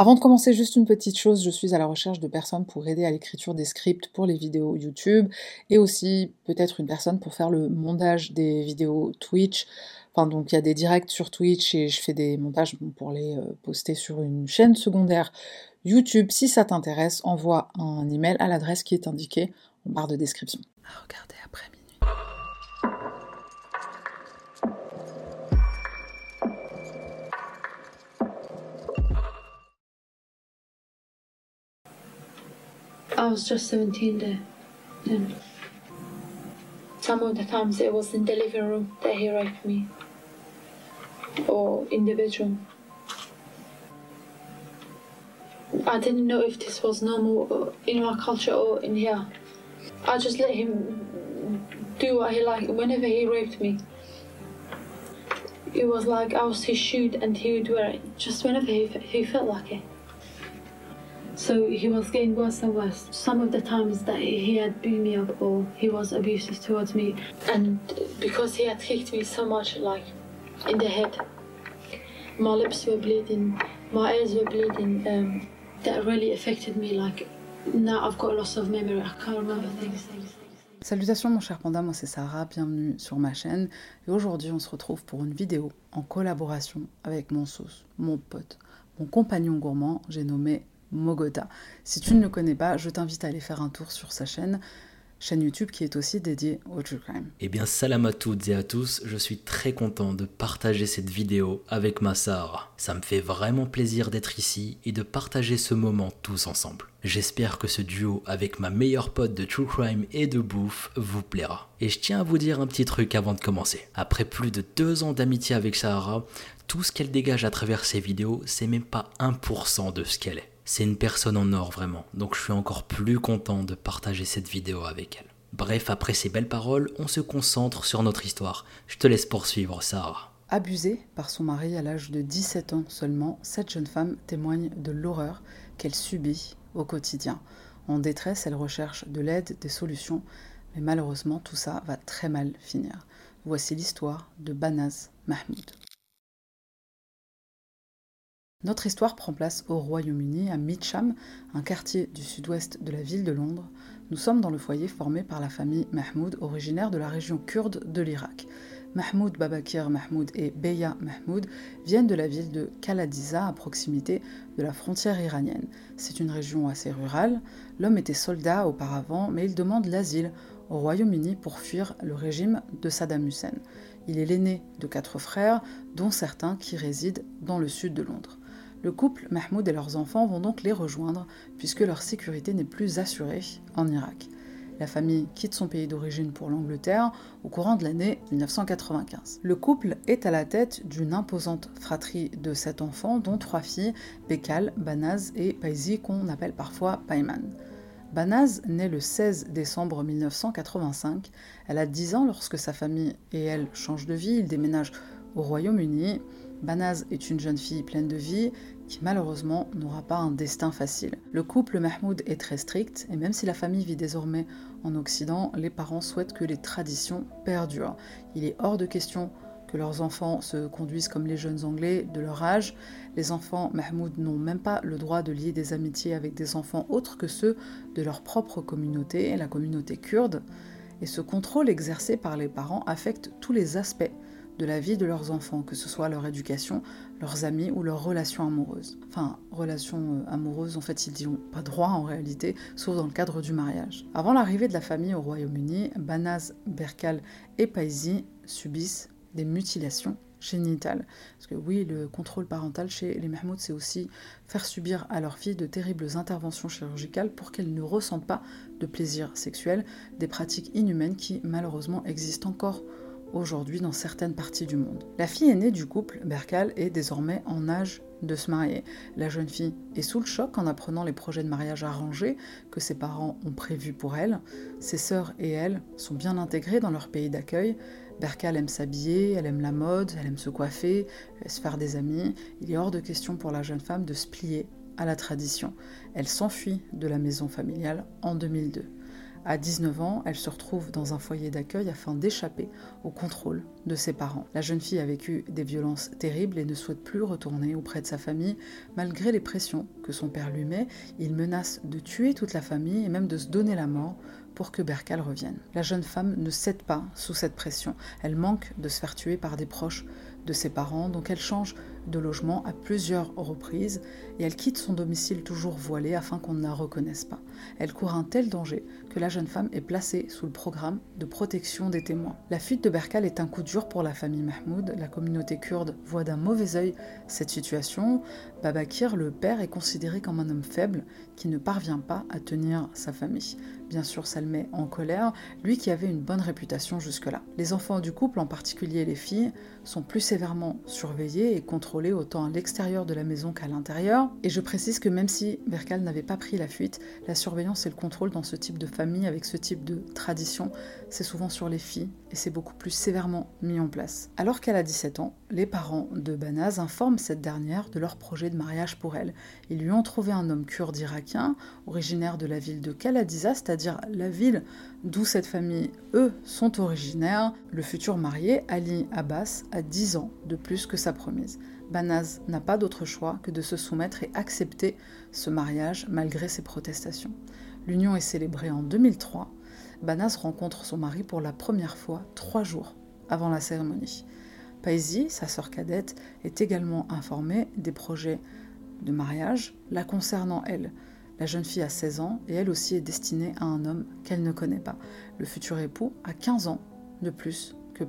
Avant de commencer, juste une petite chose, je suis à la recherche de personnes pour aider à l'écriture des scripts pour les vidéos YouTube et aussi peut-être une personne pour faire le montage des vidéos Twitch. Enfin, donc il y a des directs sur Twitch et je fais des montages pour les euh, poster sur une chaîne secondaire YouTube. Si ça t'intéresse, envoie un email à l'adresse qui est indiquée en barre de description. Was just 17 there. And some of the times it was in the living room that he raped me, or in the bedroom. I didn't know if this was normal in my culture or in here. I just let him do what he liked whenever he raped me. It was like I was his shoe and he would wear it just whenever he, he felt like it. So he was getting worse and worse. Some of the times that he had beat me up or he was abusive towards me. And because he had kicked me so much, like in the head, my lips were bleeding, my ears were bleeding. Um, that really affected me. Like now I've got loss of memory. I can't remember things. Salutations mon cher panda, moi c'est Sarah, bienvenue sur ma chaîne et aujourd'hui on se retrouve pour une vidéo en collaboration avec mon sauce, mon pote, mon compagnon gourmand, j'ai nommé Mogota. Si tu ne le connais pas, je t'invite à aller faire un tour sur sa chaîne, chaîne YouTube qui est aussi dédiée au true crime. Eh bien, salam à toutes et à tous, je suis très content de partager cette vidéo avec ma Sarah. Ça me fait vraiment plaisir d'être ici et de partager ce moment tous ensemble. J'espère que ce duo avec ma meilleure pote de true crime et de bouffe vous plaira. Et je tiens à vous dire un petit truc avant de commencer. Après plus de deux ans d'amitié avec Sarah, tout ce qu'elle dégage à travers ses vidéos, c'est même pas 1% de ce qu'elle est. C'est une personne en or vraiment, donc je suis encore plus content de partager cette vidéo avec elle. Bref, après ces belles paroles, on se concentre sur notre histoire. Je te laisse poursuivre, Sarah. Abusée par son mari à l'âge de 17 ans seulement, cette jeune femme témoigne de l'horreur qu'elle subit au quotidien. En détresse, elle recherche de l'aide, des solutions, mais malheureusement tout ça va très mal finir. Voici l'histoire de Banaz Mahmoud. Notre histoire prend place au Royaume-Uni, à Mitcham, un quartier du sud-ouest de la ville de Londres. Nous sommes dans le foyer formé par la famille Mahmoud, originaire de la région kurde de l'Irak. Mahmoud Babakir Mahmoud et Beya Mahmoud viennent de la ville de Kaladiza, à proximité de la frontière iranienne. C'est une région assez rurale. L'homme était soldat auparavant, mais il demande l'asile au Royaume-Uni pour fuir le régime de Saddam Hussein. Il est l'aîné de quatre frères, dont certains qui résident dans le sud de Londres. Le couple, Mahmoud et leurs enfants vont donc les rejoindre puisque leur sécurité n'est plus assurée en Irak. La famille quitte son pays d'origine pour l'Angleterre au courant de l'année 1995. Le couple est à la tête d'une imposante fratrie de sept enfants, dont trois filles, Bekal, Banaz et Paizi, qu'on appelle parfois Payman. Banaz naît le 16 décembre 1985. Elle a 10 ans lorsque sa famille et elle changent de vie. Ils déménagent au Royaume-Uni. Banaz est une jeune fille pleine de vie qui malheureusement n'aura pas un destin facile. Le couple Mahmoud est très strict et même si la famille vit désormais en Occident, les parents souhaitent que les traditions perdurent. Il est hors de question que leurs enfants se conduisent comme les jeunes Anglais de leur âge. Les enfants Mahmoud n'ont même pas le droit de lier des amitiés avec des enfants autres que ceux de leur propre communauté, la communauté kurde. Et ce contrôle exercé par les parents affecte tous les aspects de la vie de leurs enfants, que ce soit leur éducation, leurs amis ou leurs relations amoureuses. Enfin, relations euh, amoureuses, en fait, ils n'y ont pas droit en réalité, sauf dans le cadre du mariage. Avant l'arrivée de la famille au Royaume-Uni, Banaz, Berkal et Paizi subissent des mutilations génitales. Parce que oui, le contrôle parental chez les Mahmoud, c'est aussi faire subir à leur fille de terribles interventions chirurgicales pour qu'elles ne ressentent pas de plaisir sexuel, des pratiques inhumaines qui malheureusement existent encore aujourd'hui dans certaines parties du monde. La fille aînée du couple, Berkal, est désormais en âge de se marier. La jeune fille est sous le choc en apprenant les projets de mariage arrangés que ses parents ont prévus pour elle. Ses sœurs et elle sont bien intégrées dans leur pays d'accueil. Berkal aime s'habiller, elle aime la mode, elle aime se coiffer, elle se faire des amis. Il est hors de question pour la jeune femme de se plier à la tradition. Elle s'enfuit de la maison familiale en 2002. À 19 ans, elle se retrouve dans un foyer d'accueil afin d'échapper au contrôle de ses parents. La jeune fille a vécu des violences terribles et ne souhaite plus retourner auprès de sa famille malgré les pressions que son père lui met. Il menace de tuer toute la famille et même de se donner la mort pour que Berkal revienne. La jeune femme ne cède pas sous cette pression. Elle manque de se faire tuer par des proches de ses parents, donc elle change de logement à plusieurs reprises et elle quitte son domicile toujours voilé afin qu'on ne la reconnaisse pas. Elle court un tel danger que la jeune femme est placée sous le programme de protection des témoins. La fuite de Berkal est un coup dur pour la famille Mahmoud. La communauté kurde voit d'un mauvais œil cette situation. Babakir, le père, est considéré comme un homme faible qui ne parvient pas à tenir sa famille. Bien sûr, ça le met en colère, lui qui avait une bonne réputation jusque-là. Les enfants du couple, en particulier les filles, sont plus sévèrement surveillés et contrôlés autant à l'extérieur de la maison qu'à l'intérieur. Et je précise que même si Berkal n'avait pas pris la fuite, la surveillance et le contrôle dans ce type de famille, avec ce type de tradition, c'est souvent sur les filles et c'est beaucoup plus sévèrement mis en place. Alors qu'elle a 17 ans, les parents de Banaz informent cette dernière de leur projet de mariage pour elle. Ils lui ont trouvé un homme kurde irakien, originaire de la ville de Kaladiza, c'est-à-dire la ville d'où cette famille, eux, sont originaires. Le futur marié, Ali Abbas, a 10 ans de plus que sa promise. Banaz n'a pas d'autre choix que de se soumettre et accepter ce mariage malgré ses protestations. L'union est célébrée en 2003. Banaz rencontre son mari pour la première fois trois jours avant la cérémonie. Paisy, sa sœur cadette, est également informée des projets de mariage la concernant elle. La jeune fille a 16 ans et elle aussi est destinée à un homme qu'elle ne connaît pas. Le futur époux a 15 ans de plus que.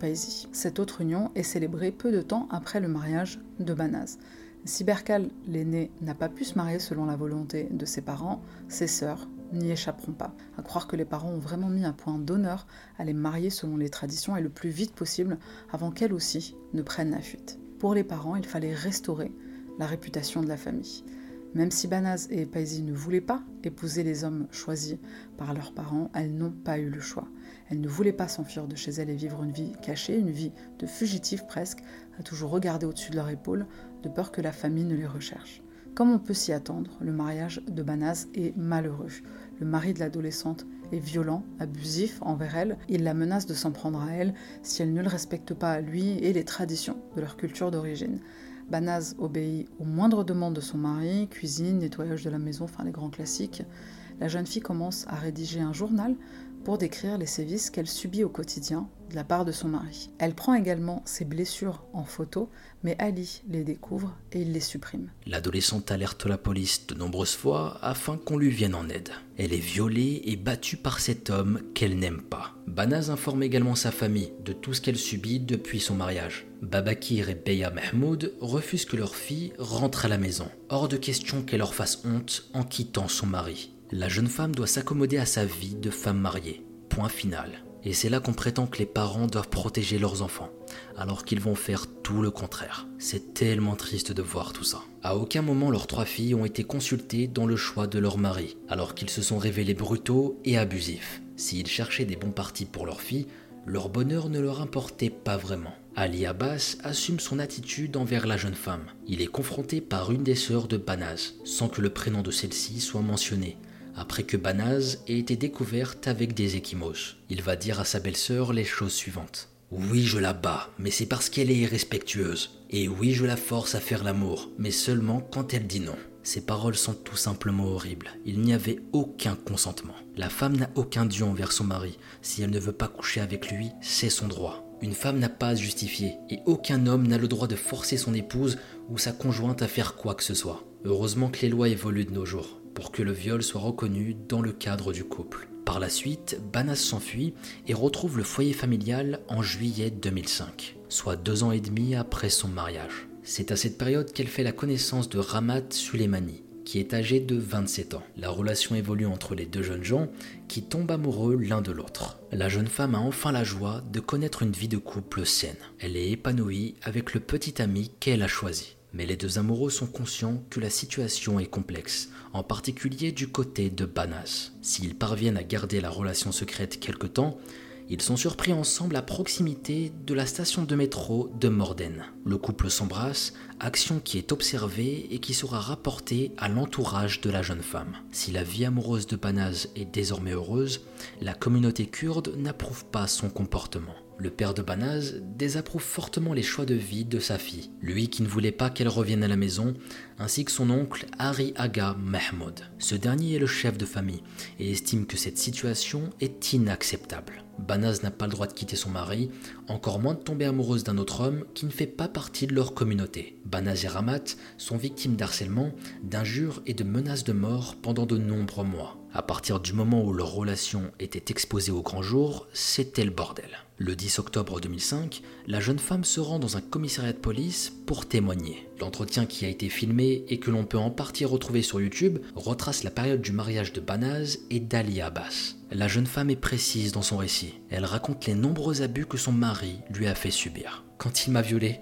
Cette autre union est célébrée peu de temps après le mariage de Banaz. Si Berkal, l'aîné, n'a pas pu se marier selon la volonté de ses parents, ses sœurs n'y échapperont pas. À croire que les parents ont vraiment mis un point d'honneur à les marier selon les traditions et le plus vite possible avant qu'elles aussi ne prennent la fuite. Pour les parents, il fallait restaurer la réputation de la famille. Même si Banaz et Paisy ne voulaient pas épouser les hommes choisis par leurs parents, elles n'ont pas eu le choix. Elles ne voulaient pas s'enfuir de chez elles et vivre une vie cachée, une vie de fugitive presque, à toujours regarder au-dessus de leur épaule, de peur que la famille ne les recherche. Comme on peut s'y attendre, le mariage de Banaz est malheureux. Le mari de l'adolescente est violent, abusif envers elle. Il la menace de s'en prendre à elle si elle ne le respecte pas à lui et les traditions de leur culture d'origine. Banaz obéit aux moindres demandes de son mari, cuisine, nettoyage de la maison, enfin les grands classiques. La jeune fille commence à rédiger un journal pour décrire les sévices qu'elle subit au quotidien de la part de son mari. Elle prend également ses blessures en photo, mais Ali les découvre et il les supprime. L'adolescente alerte la police de nombreuses fois afin qu'on lui vienne en aide. Elle est violée et battue par cet homme qu'elle n'aime pas. Banaz informe également sa famille de tout ce qu'elle subit depuis son mariage. Babakir et Beya Mahmoud refusent que leur fille rentre à la maison. Hors de question qu'elle leur fasse honte en quittant son mari. La jeune femme doit s'accommoder à sa vie de femme mariée. Point final. Et c'est là qu'on prétend que les parents doivent protéger leurs enfants, alors qu'ils vont faire tout le contraire. C'est tellement triste de voir tout ça. À aucun moment leurs trois filles ont été consultées dans le choix de leur mari, alors qu'ils se sont révélés brutaux et abusifs. S'ils cherchaient des bons partis pour leur fille, leur bonheur ne leur importait pas vraiment. Ali Abbas assume son attitude envers la jeune femme. Il est confronté par une des sœurs de Banaz, sans que le prénom de celle-ci soit mentionné, après que Banaz ait été découverte avec des échymoses. Il va dire à sa belle-sœur les choses suivantes. Oui, je la bats, mais c'est parce qu'elle est irrespectueuse. Et oui, je la force à faire l'amour, mais seulement quand elle dit non. Ces paroles sont tout simplement horribles. Il n'y avait aucun consentement. La femme n'a aucun dû envers son mari. Si elle ne veut pas coucher avec lui, c'est son droit. Une femme n'a pas à se justifier, et aucun homme n'a le droit de forcer son épouse ou sa conjointe à faire quoi que ce soit. Heureusement que les lois évoluent de nos jours pour que le viol soit reconnu dans le cadre du couple. Par la suite, Banas s'enfuit et retrouve le foyer familial en juillet 2005, soit deux ans et demi après son mariage. C'est à cette période qu'elle fait la connaissance de Ramat Suleimani, qui est âgé de 27 ans. La relation évolue entre les deux jeunes gens qui tombent amoureux l'un de l'autre. La jeune femme a enfin la joie de connaître une vie de couple saine. Elle est épanouie avec le petit ami qu'elle a choisi. Mais les deux amoureux sont conscients que la situation est complexe, en particulier du côté de Banas. S'ils parviennent à garder la relation secrète quelque temps, Ils sont surpris ensemble à proximité de la station de métro de Morden. Le couple s'embrasse, action qui est observée et qui sera rapportée à l'entourage de la jeune femme. Si la vie amoureuse de Banaz est désormais heureuse, la communauté kurde n'approuve pas son comportement. Le père de Banaz désapprouve fortement les choix de vie de sa fille, lui qui ne voulait pas qu'elle revienne à la maison, ainsi que son oncle Hari Aga Mahmoud. Ce dernier est le chef de famille et estime que cette situation est inacceptable. Banaz n'a pas le droit de quitter son mari, encore moins de tomber amoureuse d'un autre homme qui ne fait pas partie de leur communauté. Banaz et Ramat sont victimes d'harcèlement, d'injures et de menaces de mort pendant de nombreux mois. À partir du moment où leur relation était exposée au grand jour, c'était le bordel. Le 10 octobre 2005, la jeune femme se rend dans un commissariat de police pour témoigner. L'entretien qui a été filmé et que l'on peut en partie retrouver sur YouTube retrace la période du mariage de Banaz et d'Ali Abbas. La jeune femme est précise dans son récit. Elle raconte les nombreux abus que son mari lui a fait subir. Quand il m'a violée,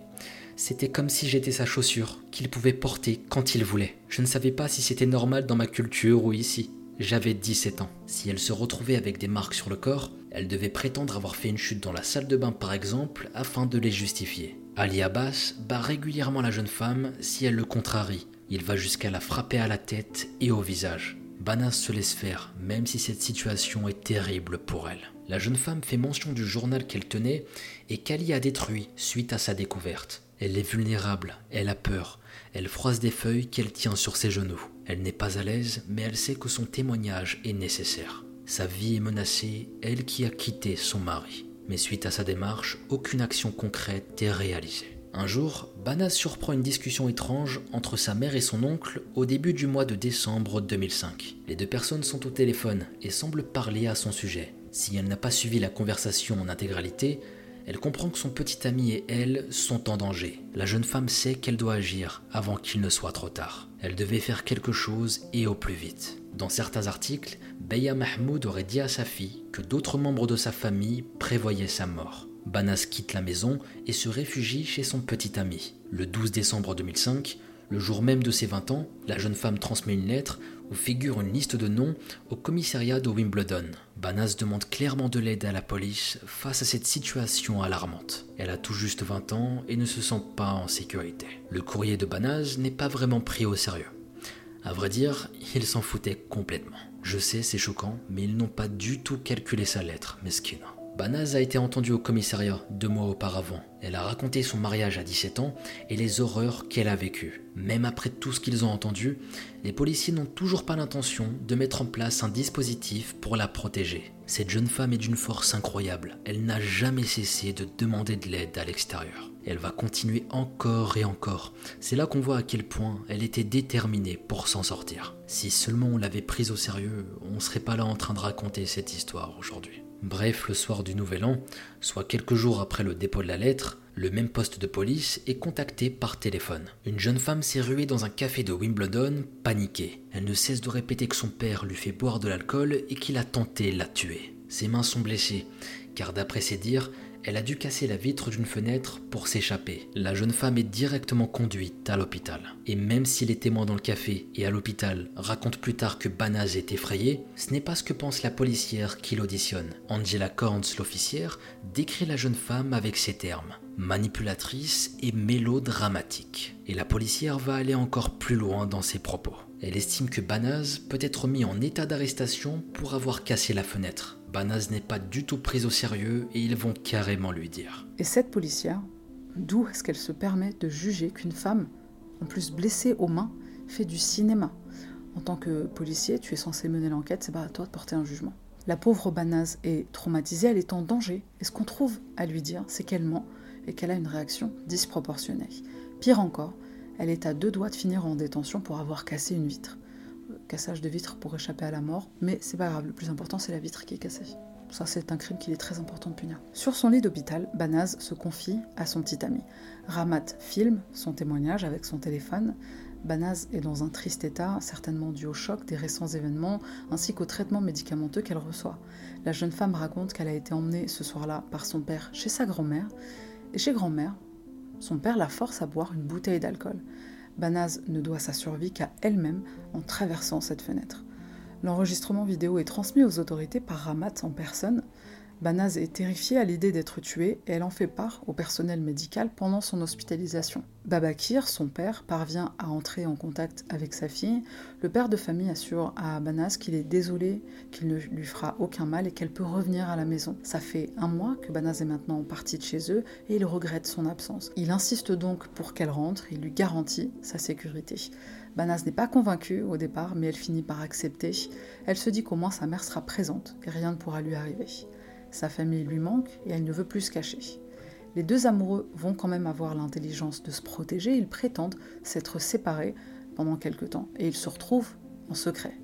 c'était comme si j'étais sa chaussure, qu'il pouvait porter quand il voulait. Je ne savais pas si c'était normal dans ma culture ou ici. J'avais 17 ans. Si elle se retrouvait avec des marques sur le corps, elle devait prétendre avoir fait une chute dans la salle de bain par exemple afin de les justifier. Ali Abbas bat régulièrement la jeune femme si elle le contrarie. Il va jusqu'à la frapper à la tête et au visage. Banas se laisse faire, même si cette situation est terrible pour elle. La jeune femme fait mention du journal qu'elle tenait et qu'Ali a détruit suite à sa découverte. Elle est vulnérable, elle a peur, elle froisse des feuilles qu'elle tient sur ses genoux. Elle n'est pas à l'aise, mais elle sait que son témoignage est nécessaire. Sa vie est menacée, elle qui a quitté son mari. Mais suite à sa démarche, aucune action concrète n'est réalisée. Un jour, Banaz surprend une discussion étrange entre sa mère et son oncle au début du mois de décembre 2005. Les deux personnes sont au téléphone et semblent parler à son sujet. Si elle n'a pas suivi la conversation en intégralité, elle comprend que son petit ami et elle sont en danger. La jeune femme sait qu'elle doit agir avant qu'il ne soit trop tard. Elle devait faire quelque chose et au plus vite. Dans certains articles, Beya Mahmoud aurait dit à sa fille que d'autres membres de sa famille prévoyaient sa mort. Banas quitte la maison et se réfugie chez son petit ami. Le 12 décembre 2005, le jour même de ses 20 ans, la jeune femme transmet une lettre où figure une liste de noms au commissariat de Wimbledon. Banas demande clairement de l'aide à la police face à cette situation alarmante. Elle a tout juste 20 ans et ne se sent pas en sécurité. Le courrier de Banas n'est pas vraiment pris au sérieux. À vrai dire, il s'en foutait complètement. Je sais, c'est choquant, mais ils n'ont pas du tout calculé sa lettre, mesquine. Banaz a été entendue au commissariat deux mois auparavant. Elle a raconté son mariage à 17 ans et les horreurs qu'elle a vécues. Même après tout ce qu'ils ont entendu, les policiers n'ont toujours pas l'intention de mettre en place un dispositif pour la protéger. Cette jeune femme est d'une force incroyable. Elle n'a jamais cessé de demander de l'aide à l'extérieur. Elle va continuer encore et encore. C'est là qu'on voit à quel point elle était déterminée pour s'en sortir. Si seulement on l'avait prise au sérieux, on ne serait pas là en train de raconter cette histoire aujourd'hui. Bref, le soir du Nouvel An, soit quelques jours après le dépôt de la lettre, le même poste de police est contacté par téléphone. Une jeune femme s'est ruée dans un café de Wimbledon, paniquée. Elle ne cesse de répéter que son père lui fait boire de l'alcool et qu'il a tenté la tuer. Ses mains sont blessées, car d'après ses dires, elle a dû casser la vitre d'une fenêtre pour s'échapper. La jeune femme est directement conduite à l'hôpital. Et même si les témoins dans le café et à l'hôpital racontent plus tard que Banaz est effrayé, ce n'est pas ce que pense la policière qui l'auditionne. Angela Corns, l'officière, décrit la jeune femme avec ces termes manipulatrice et mélodramatique. Et la policière va aller encore plus loin dans ses propos. Elle estime que Banaz peut être mis en état d'arrestation pour avoir cassé la fenêtre. Banaz n'est pas du tout prise au sérieux et ils vont carrément lui dire. Et cette policière, d'où est-ce qu'elle se permet de juger qu'une femme, en plus blessée aux mains, fait du cinéma? En tant que policier, tu es censé mener l'enquête, c'est pas à toi de porter un jugement. La pauvre Banaz est traumatisée, elle est en danger. Et ce qu'on trouve à lui dire, c'est qu'elle ment et qu'elle a une réaction disproportionnée. Pire encore, elle est à deux doigts de finir en détention pour avoir cassé une vitre cassage de vitre pour échapper à la mort, mais c'est pas grave, le plus important c'est la vitre qui est cassée. Ça, c'est un crime qu'il est très important de punir. Sur son lit d'hôpital, Banaz se confie à son petit ami. Ramat filme son témoignage avec son téléphone. Banaz est dans un triste état, certainement dû au choc des récents événements ainsi qu'au traitement médicamenteux qu'elle reçoit. La jeune femme raconte qu'elle a été emmenée ce soir-là par son père chez sa grand-mère. Et chez grand-mère, son père la force à boire une bouteille d'alcool. Banaz ne doit sa survie qu'à elle-même en traversant cette fenêtre. L'enregistrement vidéo est transmis aux autorités par Ramat en personne. Banaz est terrifiée à l'idée d'être tuée et elle en fait part au personnel médical pendant son hospitalisation. Babakir, son père, parvient à entrer en contact avec sa fille. Le père de famille assure à Banaz qu'il est désolé, qu'il ne lui fera aucun mal et qu'elle peut revenir à la maison. Ça fait un mois que Banaz est maintenant parti de chez eux et il regrette son absence. Il insiste donc pour qu'elle rentre, il lui garantit sa sécurité. Banaz n'est pas convaincue au départ, mais elle finit par accepter. Elle se dit qu'au moins sa mère sera présente et rien ne pourra lui arriver. Sa famille lui manque et elle ne veut plus se cacher. Les deux amoureux vont quand même avoir l'intelligence de se protéger, ils prétendent s'être séparés pendant quelque temps et ils se retrouvent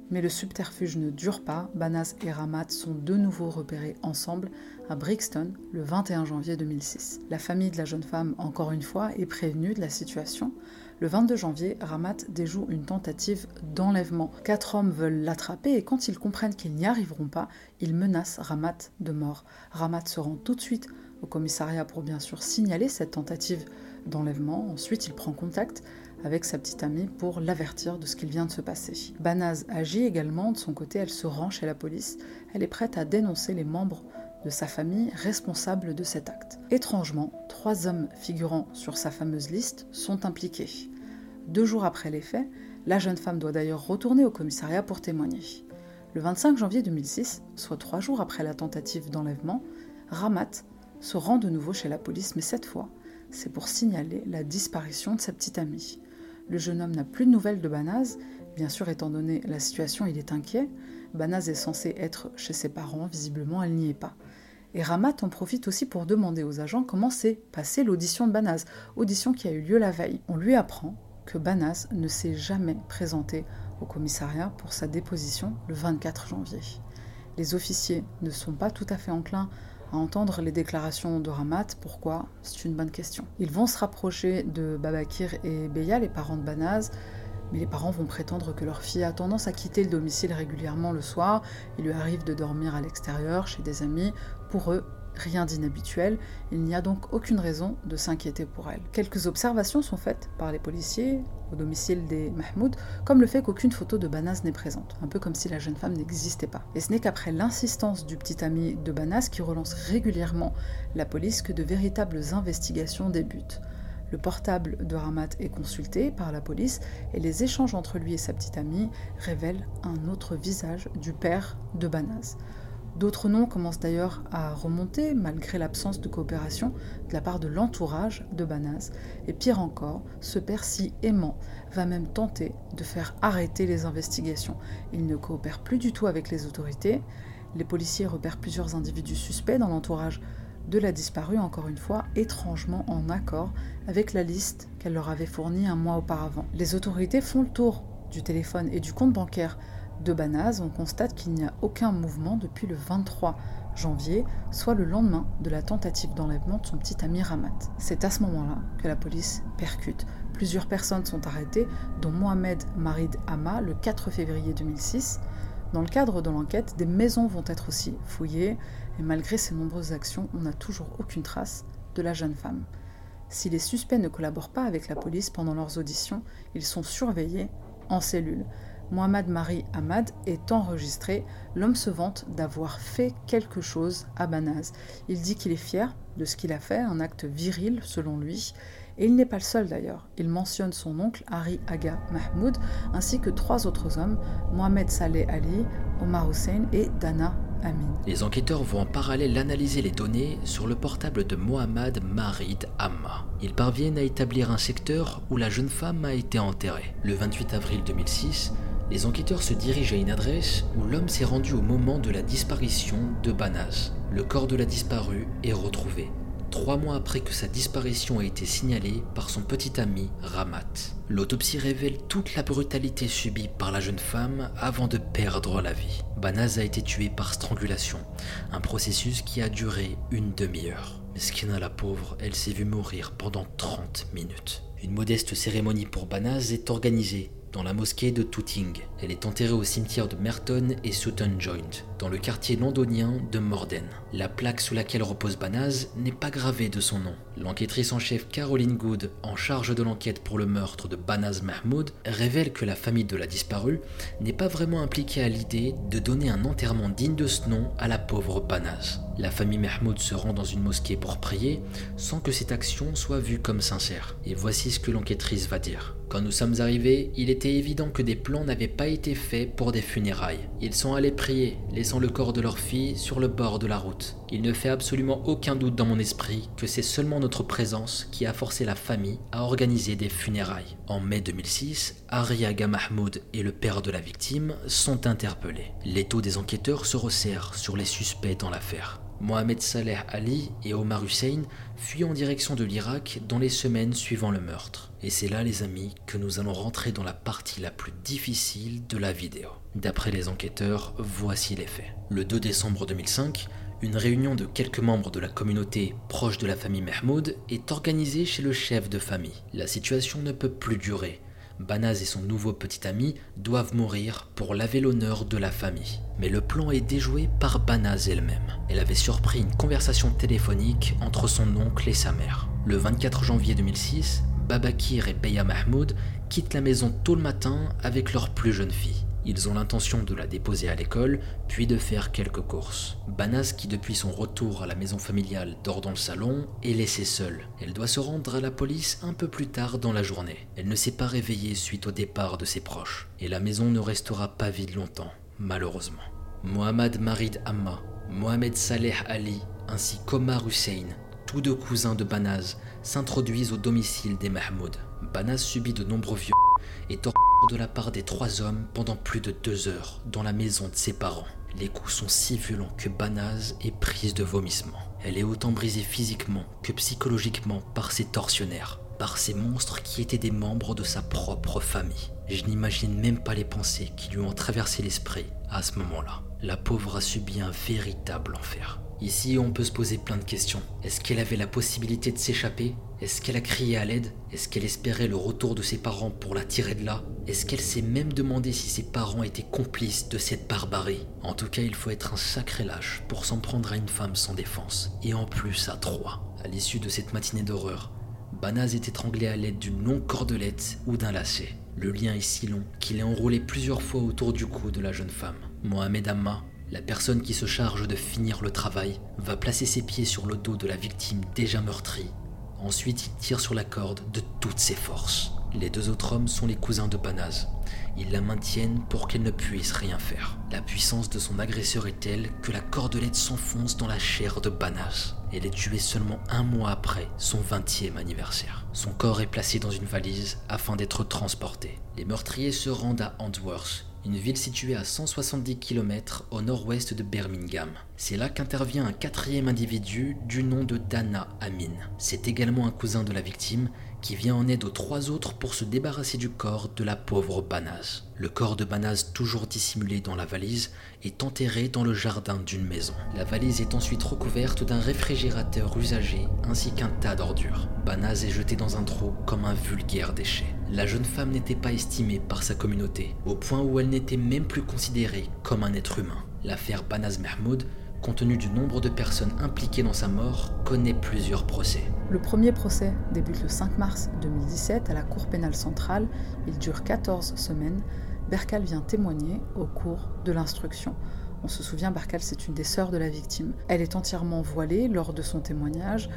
Mais le subterfuge ne dure pas, Banaz et Ramat sont de nouveau repérés ensemble à Brixton le 21 janvier 2006. La famille de la jeune femme, encore une fois, est prévenue de la situation. Le 22 janvier, Ramat déjoue une tentative d'enlèvement. Quatre hommes veulent l'attraper et quand ils comprennent qu'ils n'y arriveront pas, ils menacent Ramat de mort. Ramat se rend tout de suite au commissariat pour bien sûr signaler cette tentative d'enlèvement. Ensuite, il prend contact avec sa petite amie pour l'avertir de ce qu'il vient de se passer. Banaz agit également de son côté, elle se rend chez la police, elle est prête à dénoncer les membres de sa famille responsables de cet acte. Étrangement, trois hommes figurant sur sa fameuse liste sont impliqués. Deux jours après les faits, la jeune femme doit d'ailleurs retourner au commissariat pour témoigner. Le 25 janvier 2006, soit trois jours après la tentative d'enlèvement, Ramat se rend de nouveau chez la police, mais cette fois, c'est pour signaler la disparition de sa petite amie. Le jeune homme n'a plus de nouvelles de Banaz. Bien sûr, étant donné la situation, il est inquiet. Banaz est censé être chez ses parents, visiblement, elle n'y est pas. Et Ramat en profite aussi pour demander aux agents comment s'est passée l'audition de Banaz, audition qui a eu lieu la veille. On lui apprend que Banaz ne s'est jamais présenté au commissariat pour sa déposition le 24 janvier. Les officiers ne sont pas tout à fait enclins à entendre les déclarations de Ramat. Pourquoi? C'est une bonne question. Ils vont se rapprocher de Babakir et Beya, les parents de Banaz, mais les parents vont prétendre que leur fille a tendance à quitter le domicile régulièrement le soir. Il lui arrive de dormir à l'extérieur, chez des amis. Pour eux, Rien d'inhabituel, il n'y a donc aucune raison de s'inquiéter pour elle. Quelques observations sont faites par les policiers au domicile des Mahmoud, comme le fait qu'aucune photo de Banaz n'est présente, un peu comme si la jeune femme n'existait pas. Et ce n'est qu'après l'insistance du petit ami de Banaz qui relance régulièrement la police que de véritables investigations débutent. Le portable de Ramat est consulté par la police et les échanges entre lui et sa petite amie révèlent un autre visage du père de Banaz. D'autres noms commencent d'ailleurs à remonter malgré l'absence de coopération de la part de l'entourage de Banaz. Et pire encore, ce père si aimant va même tenter de faire arrêter les investigations. Il ne coopère plus du tout avec les autorités. Les policiers repèrent plusieurs individus suspects dans l'entourage de la disparue, encore une fois, étrangement en accord avec la liste qu'elle leur avait fournie un mois auparavant. Les autorités font le tour du téléphone et du compte bancaire de Banaz, on constate qu'il n'y a aucun mouvement depuis le 23 janvier, soit le lendemain de la tentative d'enlèvement de son petit ami Ramat. C'est à ce moment-là que la police percute. Plusieurs personnes sont arrêtées, dont Mohamed Marid Hama le 4 février 2006. Dans le cadre de l'enquête, des maisons vont être aussi fouillées, et malgré ces nombreuses actions, on n'a toujours aucune trace de la jeune femme. Si les suspects ne collaborent pas avec la police pendant leurs auditions, ils sont surveillés en cellule. Mohamed Mari Ahmad est enregistré, l'homme se vante d'avoir fait quelque chose à Banaz. Il dit qu'il est fier de ce qu'il a fait, un acte viril selon lui, et il n'est pas le seul d'ailleurs. Il mentionne son oncle Hari Aga Mahmoud ainsi que trois autres hommes, Mohamed Saleh Ali, Omar Hussein et Dana Amin. Les enquêteurs vont en parallèle analyser les données sur le portable de Mohamed Marid Amma. Ils parviennent à établir un secteur où la jeune femme a été enterrée. Le 28 avril 2006, les enquêteurs se dirigent à une adresse où l'homme s'est rendu au moment de la disparition de Banaz. Le corps de la disparue est retrouvé, trois mois après que sa disparition a été signalée par son petit ami Ramat. L'autopsie révèle toute la brutalité subie par la jeune femme avant de perdre la vie. Banaz a été tué par strangulation, un processus qui a duré une demi-heure. Meskina la pauvre, elle s'est vue mourir pendant 30 minutes. Une modeste cérémonie pour Banaz est organisée dans la mosquée de Tooting. Elle est enterrée au cimetière de Merton et Sutton Joint, dans le quartier londonien de Morden. La plaque sous laquelle repose Banaz n'est pas gravée de son nom. L'enquêtrice en chef Caroline Good, en charge de l'enquête pour le meurtre de Banaz Mahmoud, révèle que la famille de la disparue n'est pas vraiment impliquée à l'idée de donner un enterrement digne de ce nom à la pauvre Banaz. La famille Mahmoud se rend dans une mosquée pour prier sans que cette action soit vue comme sincère. Et voici ce que l'enquêtrice va dire. Quand nous sommes arrivés, il était évident que des plans n'avaient pas été faits pour des funérailles. Ils sont allés prier, laissant le corps de leur fille sur le bord de la route. Il ne fait absolument aucun doute dans mon esprit que c'est seulement notre présence qui a forcé la famille à organiser des funérailles. En mai 2006, Ari Aga Mahmoud et le père de la victime sont interpellés. L'étau des enquêteurs se resserre sur les suspects dans l'affaire. Mohamed Saleh Ali et Omar Hussein fuient en direction de l'Irak dans les semaines suivant le meurtre. Et c'est là, les amis, que nous allons rentrer dans la partie la plus difficile de la vidéo. D'après les enquêteurs, voici les faits. Le 2 décembre 2005, une réunion de quelques membres de la communauté proche de la famille Mahmoud est organisée chez le chef de famille. La situation ne peut plus durer. Banaz et son nouveau petit ami doivent mourir pour laver l'honneur de la famille. Mais le plan est déjoué par Banaz elle-même. Elle avait surpris une conversation téléphonique entre son oncle et sa mère. Le 24 janvier 2006, Babakir et Beya Mahmoud quittent la maison tôt le matin avec leur plus jeune fille. Ils ont l'intention de la déposer à l'école, puis de faire quelques courses. Banaz, qui depuis son retour à la maison familiale dort dans le salon, est laissée seule. Elle doit se rendre à la police un peu plus tard dans la journée. Elle ne s'est pas réveillée suite au départ de ses proches, et la maison ne restera pas vide longtemps, malheureusement. Mohamed Marid Amma, Mohamed Saleh Ali, ainsi qu'Omar Hussein, tous deux cousins de Banaz, s'introduisent au domicile des Mahmoud. Banaz subit de nombreux viols et tortures de la part des trois hommes pendant plus de deux heures dans la maison de ses parents. Les coups sont si violents que Banaz est prise de vomissement. Elle est autant brisée physiquement que psychologiquement par ses tortionnaires, par ces monstres qui étaient des membres de sa propre famille. Je n'imagine même pas les pensées qui lui ont traversé l'esprit à ce moment-là. La pauvre a subi un véritable enfer. Ici, on peut se poser plein de questions. Est-ce qu'elle avait la possibilité de s'échapper? Est-ce qu'elle a crié à l'aide? Est-ce qu'elle espérait le retour de ses parents pour la tirer de là? Est-ce qu'elle s'est même demandé si ses parents étaient complices de cette barbarie? En tout cas, il faut être un sacré lâche pour s'en prendre à une femme sans défense. Et en plus à trois. À l'issue de cette matinée d'horreur, Banaz est étranglé à l'aide d'une longue cordelette ou d'un lacet. Le lien est si long qu'il est enroulé plusieurs fois autour du cou de la jeune femme. Mohamed Amma la personne qui se charge de finir le travail va placer ses pieds sur le dos de la victime déjà meurtrie. Ensuite, il tire sur la corde de toutes ses forces. Les deux autres hommes sont les cousins de Banaz. Ils la maintiennent pour qu'elle ne puisse rien faire. La puissance de son agresseur est telle que la cordelette s'enfonce dans la chair de Banaz. Elle est tuée seulement un mois après son 20e anniversaire. Son corps est placé dans une valise afin d'être transporté. Les meurtriers se rendent à Antworth une ville située à 170 km au nord-ouest de Birmingham. C'est là qu'intervient un quatrième individu du nom de Dana Amin. C'est également un cousin de la victime qui vient en aide aux trois autres pour se débarrasser du corps de la pauvre Banaz. Le corps de Banaz, toujours dissimulé dans la valise, est enterré dans le jardin d'une maison. La valise est ensuite recouverte d'un réfrigérateur usagé ainsi qu'un tas d'ordures. Banaz est jeté dans un trou comme un vulgaire déchet. La jeune femme n'était pas estimée par sa communauté, au point où elle n'était même plus considérée comme un être humain. L'affaire Banaz Mahmoud compte tenu du nombre de personnes impliquées dans sa mort, connaît plusieurs procès. Le premier procès débute le 5 mars 2017 à la Cour pénale centrale. Il dure 14 semaines. Berkal vient témoigner au cours de l'instruction. On se souvient, Berkal, c'est une des sœurs de la victime. Elle est entièrement voilée lors de son témoignage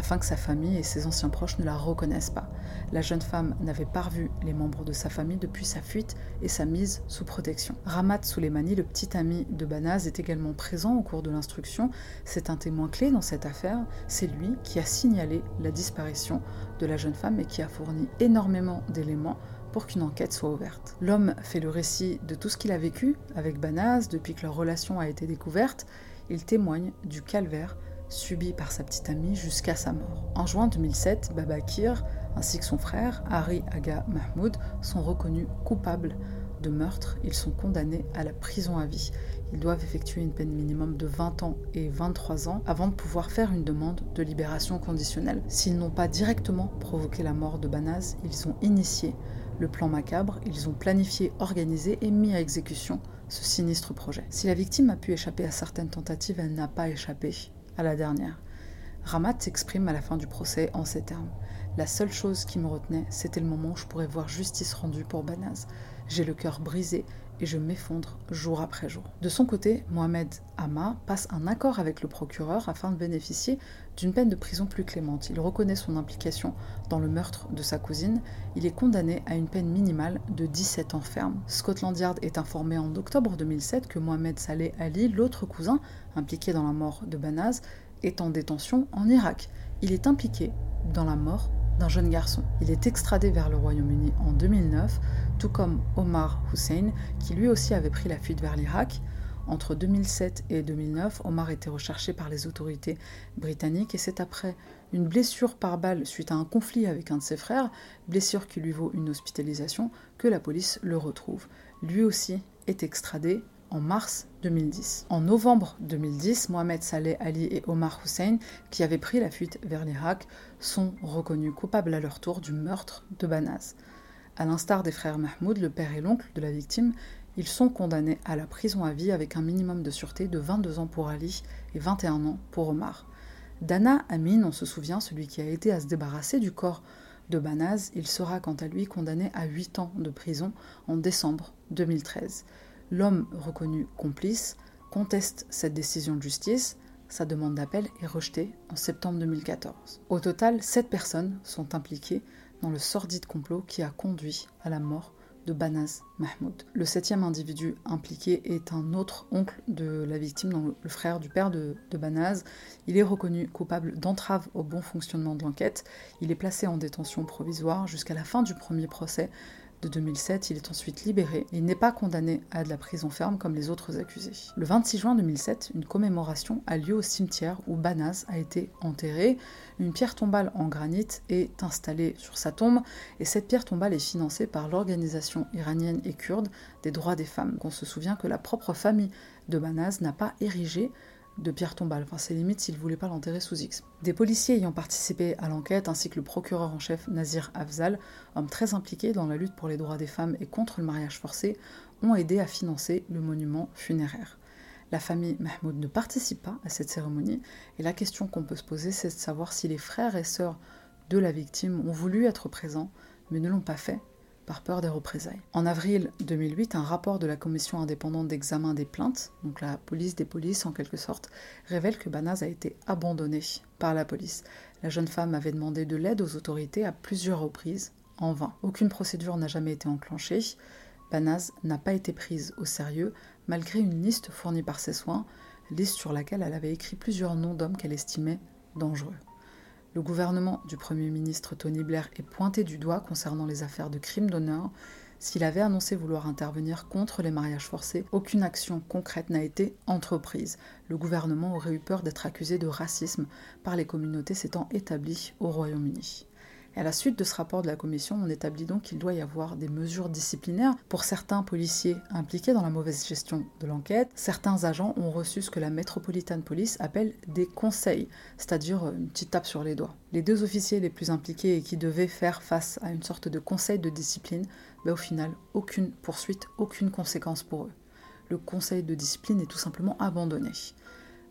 afin que sa famille et ses anciens proches ne la reconnaissent pas. La jeune femme n'avait pas revu les membres de sa famille depuis sa fuite et sa mise sous protection. Ramat Souleimani, le petit ami de Banaz, est également présent au cours de l'instruction. C'est un témoin clé dans cette affaire. C'est lui qui a signalé la disparition de la jeune femme et qui a fourni énormément d'éléments pour qu'une enquête soit ouverte. L'homme fait le récit de tout ce qu'il a vécu avec Banaz depuis que leur relation a été découverte. Il témoigne du calvaire subi par sa petite amie jusqu'à sa mort. En juin 2007, Babakir ainsi que son frère, Hari Aga Mahmoud, sont reconnus coupables de meurtre. Ils sont condamnés à la prison à vie. Ils doivent effectuer une peine minimum de 20 ans et 23 ans avant de pouvoir faire une demande de libération conditionnelle. S'ils n'ont pas directement provoqué la mort de Banaz, ils ont initié le plan macabre, ils ont planifié, organisé et mis à exécution ce sinistre projet. Si la victime a pu échapper à certaines tentatives, elle n'a pas échappé la dernière. Ramat s'exprime à la fin du procès en ces termes. La seule chose qui me retenait, c'était le moment où je pourrais voir justice rendue pour Banaz. J'ai le cœur brisé et je m'effondre jour après jour. De son côté, Mohamed Hama passe un accord avec le procureur afin de bénéficier d'une peine de prison plus clémente. Il reconnaît son implication dans le meurtre de sa cousine. Il est condamné à une peine minimale de 17 ans ferme. Scotland Yard est informé en octobre 2007 que Mohamed Saleh Ali, l'autre cousin impliqué dans la mort de Banaz, est en détention en Irak. Il est impliqué dans la mort d'un jeune garçon. Il est extradé vers le Royaume-Uni en 2009, tout comme Omar Hussein, qui lui aussi avait pris la fuite vers l'Irak. Entre 2007 et 2009, Omar était recherché par les autorités britanniques et c'est après une blessure par balle suite à un conflit avec un de ses frères, blessure qui lui vaut une hospitalisation, que la police le retrouve. Lui aussi est extradé en mars 2010. En novembre 2010, Mohamed Saleh Ali et Omar Hussein, qui avaient pris la fuite vers l'Irak, sont reconnus coupables à leur tour du meurtre de Banaz. À l'instar des frères Mahmoud, le père et l'oncle de la victime, ils sont condamnés à la prison à vie avec un minimum de sûreté de 22 ans pour Ali et 21 ans pour Omar. Dana Amin, on se souvient, celui qui a aidé à se débarrasser du corps de Banaz, il sera quant à lui condamné à 8 ans de prison en décembre 2013. L'homme reconnu complice conteste cette décision de justice. Sa demande d'appel est rejetée en septembre 2014. Au total, sept personnes sont impliquées dans le sordide complot qui a conduit à la mort de Banaz Mahmoud. Le septième individu impliqué est un autre oncle de la victime, le frère du père de, de Banaz. Il est reconnu coupable d'entrave au bon fonctionnement de l'enquête. Il est placé en détention provisoire jusqu'à la fin du premier procès de 2007, il est ensuite libéré il n'est pas condamné à de la prison ferme comme les autres accusés. Le 26 juin 2007, une commémoration a lieu au cimetière où Banaz a été enterré. Une pierre tombale en granit est installée sur sa tombe et cette pierre tombale est financée par l'organisation iranienne et kurde des droits des femmes. On se souvient que la propre famille de Banaz n'a pas érigé de pierre tombale. Enfin, c'est limite s'il voulait pas l'enterrer sous X. Des policiers ayant participé à l'enquête, ainsi que le procureur en chef Nazir Afzal, homme très impliqué dans la lutte pour les droits des femmes et contre le mariage forcé, ont aidé à financer le monument funéraire. La famille Mahmoud ne participe pas à cette cérémonie, et la question qu'on peut se poser, c'est de savoir si les frères et sœurs de la victime ont voulu être présents, mais ne l'ont pas fait, par peur des représailles. En avril 2008, un rapport de la commission indépendante d'examen des plaintes, donc la police des polices en quelque sorte, révèle que Banaz a été abandonné par la police. La jeune femme avait demandé de l'aide aux autorités à plusieurs reprises, en vain. Aucune procédure n'a jamais été enclenchée. Banaz n'a pas été prise au sérieux malgré une liste fournie par ses soins, liste sur laquelle elle avait écrit plusieurs noms d'hommes qu'elle estimait dangereux. Le gouvernement du Premier ministre Tony Blair est pointé du doigt concernant les affaires de crimes d'honneur. S'il avait annoncé vouloir intervenir contre les mariages forcés, aucune action concrète n'a été entreprise. Le gouvernement aurait eu peur d'être accusé de racisme par les communautés s'étant établies au Royaume-Uni à la suite de ce rapport de la commission, on établit donc qu'il doit y avoir des mesures disciplinaires pour certains policiers impliqués dans la mauvaise gestion de l'enquête. Certains agents ont reçu ce que la Metropolitan Police appelle des conseils, c'est-à-dire une petite tape sur les doigts. Les deux officiers les plus impliqués et qui devaient faire face à une sorte de conseil de discipline, ben au final, aucune poursuite, aucune conséquence pour eux. Le conseil de discipline est tout simplement abandonné.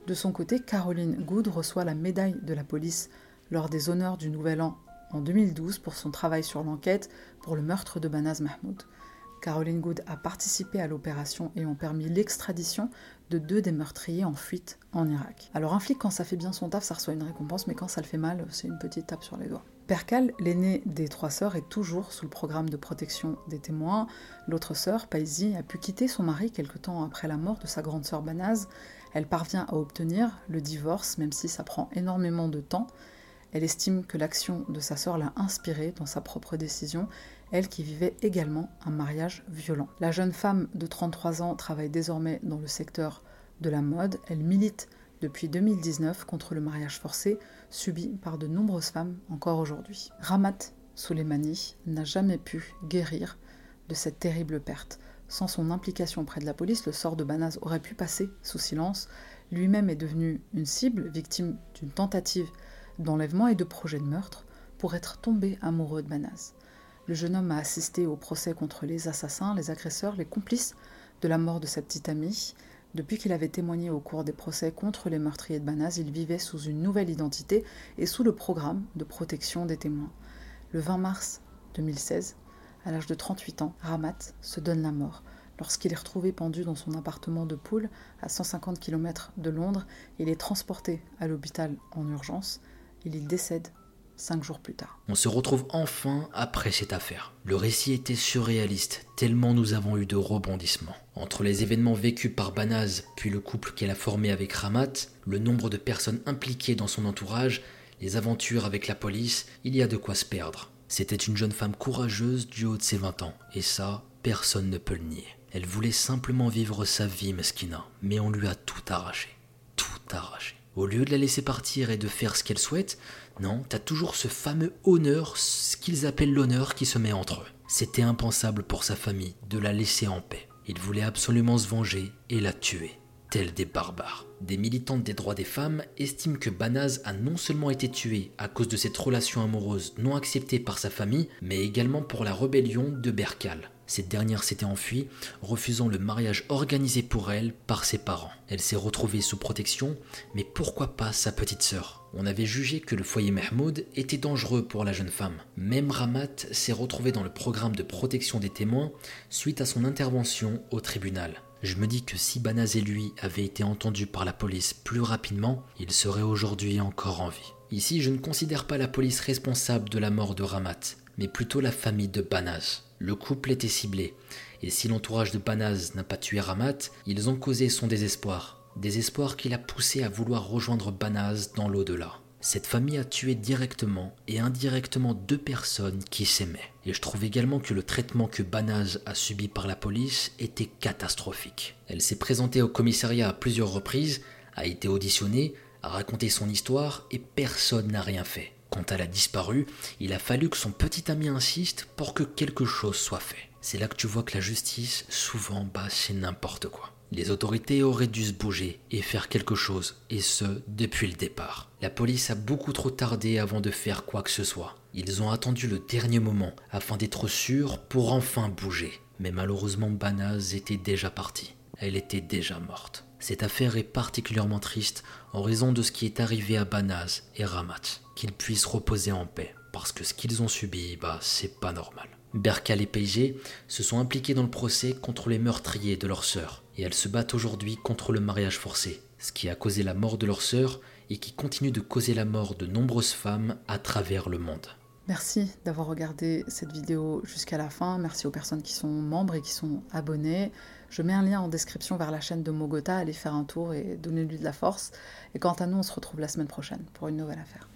De son côté, Caroline Good reçoit la médaille de la police lors des honneurs du Nouvel An en 2012 pour son travail sur l'enquête pour le meurtre de Banaz Mahmoud. Caroline Good a participé à l'opération et ont permis l'extradition de deux des meurtriers en fuite en Irak. Alors un flic, quand ça fait bien son taf, ça reçoit une récompense, mais quand ça le fait mal, c'est une petite tape sur les doigts. Percal, l'aîné des trois sœurs, est toujours sous le programme de protection des témoins. L'autre sœur, Paisy, a pu quitter son mari quelque temps après la mort de sa grande sœur Banaz. Elle parvient à obtenir le divorce, même si ça prend énormément de temps. Elle estime que l'action de sa sœur l'a inspirée dans sa propre décision, elle qui vivait également un mariage violent. La jeune femme de 33 ans travaille désormais dans le secteur de la mode. Elle milite depuis 2019 contre le mariage forcé subi par de nombreuses femmes encore aujourd'hui. Ramat Soleimani n'a jamais pu guérir de cette terrible perte. Sans son implication auprès de la police, le sort de Banaz aurait pu passer sous silence. Lui-même est devenu une cible, victime d'une tentative d'enlèvement et de projet de meurtre pour être tombé amoureux de Banaz. Le jeune homme a assisté au procès contre les assassins, les agresseurs, les complices de la mort de sa petite amie. Depuis qu'il avait témoigné au cours des procès contre les meurtriers de Banaz, il vivait sous une nouvelle identité et sous le programme de protection des témoins. Le 20 mars 2016, à l'âge de 38 ans, Ramat se donne la mort. Lorsqu'il est retrouvé pendu dans son appartement de Poole, à 150 km de Londres, il est transporté à l'hôpital en urgence. Il décède cinq jours plus tard. On se retrouve enfin après cette affaire. Le récit était surréaliste, tellement nous avons eu de rebondissements. Entre les événements vécus par Banaz, puis le couple qu'elle a formé avec Ramat, le nombre de personnes impliquées dans son entourage, les aventures avec la police, il y a de quoi se perdre. C'était une jeune femme courageuse du haut de ses 20 ans, et ça, personne ne peut le nier. Elle voulait simplement vivre sa vie, Meskina, mais on lui a tout arraché. Tout arraché. Au lieu de la laisser partir et de faire ce qu'elle souhaite, non, t'as toujours ce fameux honneur, ce qu'ils appellent l'honneur qui se met entre eux. C'était impensable pour sa famille de la laisser en paix. Il voulait absolument se venger et la tuer, tels des barbares. Des militantes des droits des femmes estiment que Banaz a non seulement été tué à cause de cette relation amoureuse non acceptée par sa famille, mais également pour la rébellion de Berkal. Cette dernière s'était enfuie, refusant le mariage organisé pour elle par ses parents. Elle s'est retrouvée sous protection, mais pourquoi pas sa petite sœur? On avait jugé que le foyer Mahmoud était dangereux pour la jeune femme. Même Ramat s'est retrouvé dans le programme de protection des témoins suite à son intervention au tribunal. Je me dis que si Banaz et lui avaient été entendus par la police plus rapidement, ils seraient aujourd'hui encore en vie. Ici, je ne considère pas la police responsable de la mort de Ramat, mais plutôt la famille de Banaz. Le couple était ciblé, et si l'entourage de Banaz n'a pas tué Ramat, ils ont causé son désespoir. Désespoir qui l'a poussé à vouloir rejoindre Banaz dans l'au-delà. Cette famille a tué directement et indirectement deux personnes qui s'aimaient. Et je trouve également que le traitement que Banaz a subi par la police était catastrophique. Elle s'est présentée au commissariat à plusieurs reprises, a été auditionnée, a raconté son histoire et personne n'a rien fait. Quand elle a disparu, il a fallu que son petit ami insiste pour que quelque chose soit fait. C'est là que tu vois que la justice, souvent, bah, c'est n'importe quoi. Les autorités auraient dû se bouger et faire quelque chose, et ce, depuis le départ. La police a beaucoup trop tardé avant de faire quoi que ce soit. Ils ont attendu le dernier moment afin d'être sûrs pour enfin bouger. Mais malheureusement, Banaz était déjà partie. Elle était déjà morte. Cette affaire est particulièrement triste en raison de ce qui est arrivé à Banaz et Ramat. Qu'ils puissent reposer en paix, parce que ce qu'ils ont subi, bah, c'est pas normal. Berkal et PG se sont impliqués dans le procès contre les meurtriers de leur sœur, et elles se battent aujourd'hui contre le mariage forcé, ce qui a causé la mort de leur sœur et qui continue de causer la mort de nombreuses femmes à travers le monde. Merci d'avoir regardé cette vidéo jusqu'à la fin. Merci aux personnes qui sont membres et qui sont abonnées. Je mets un lien en description vers la chaîne de Mogota. Allez faire un tour et donnez-lui de la force. Et quant à nous, on se retrouve la semaine prochaine pour une nouvelle affaire.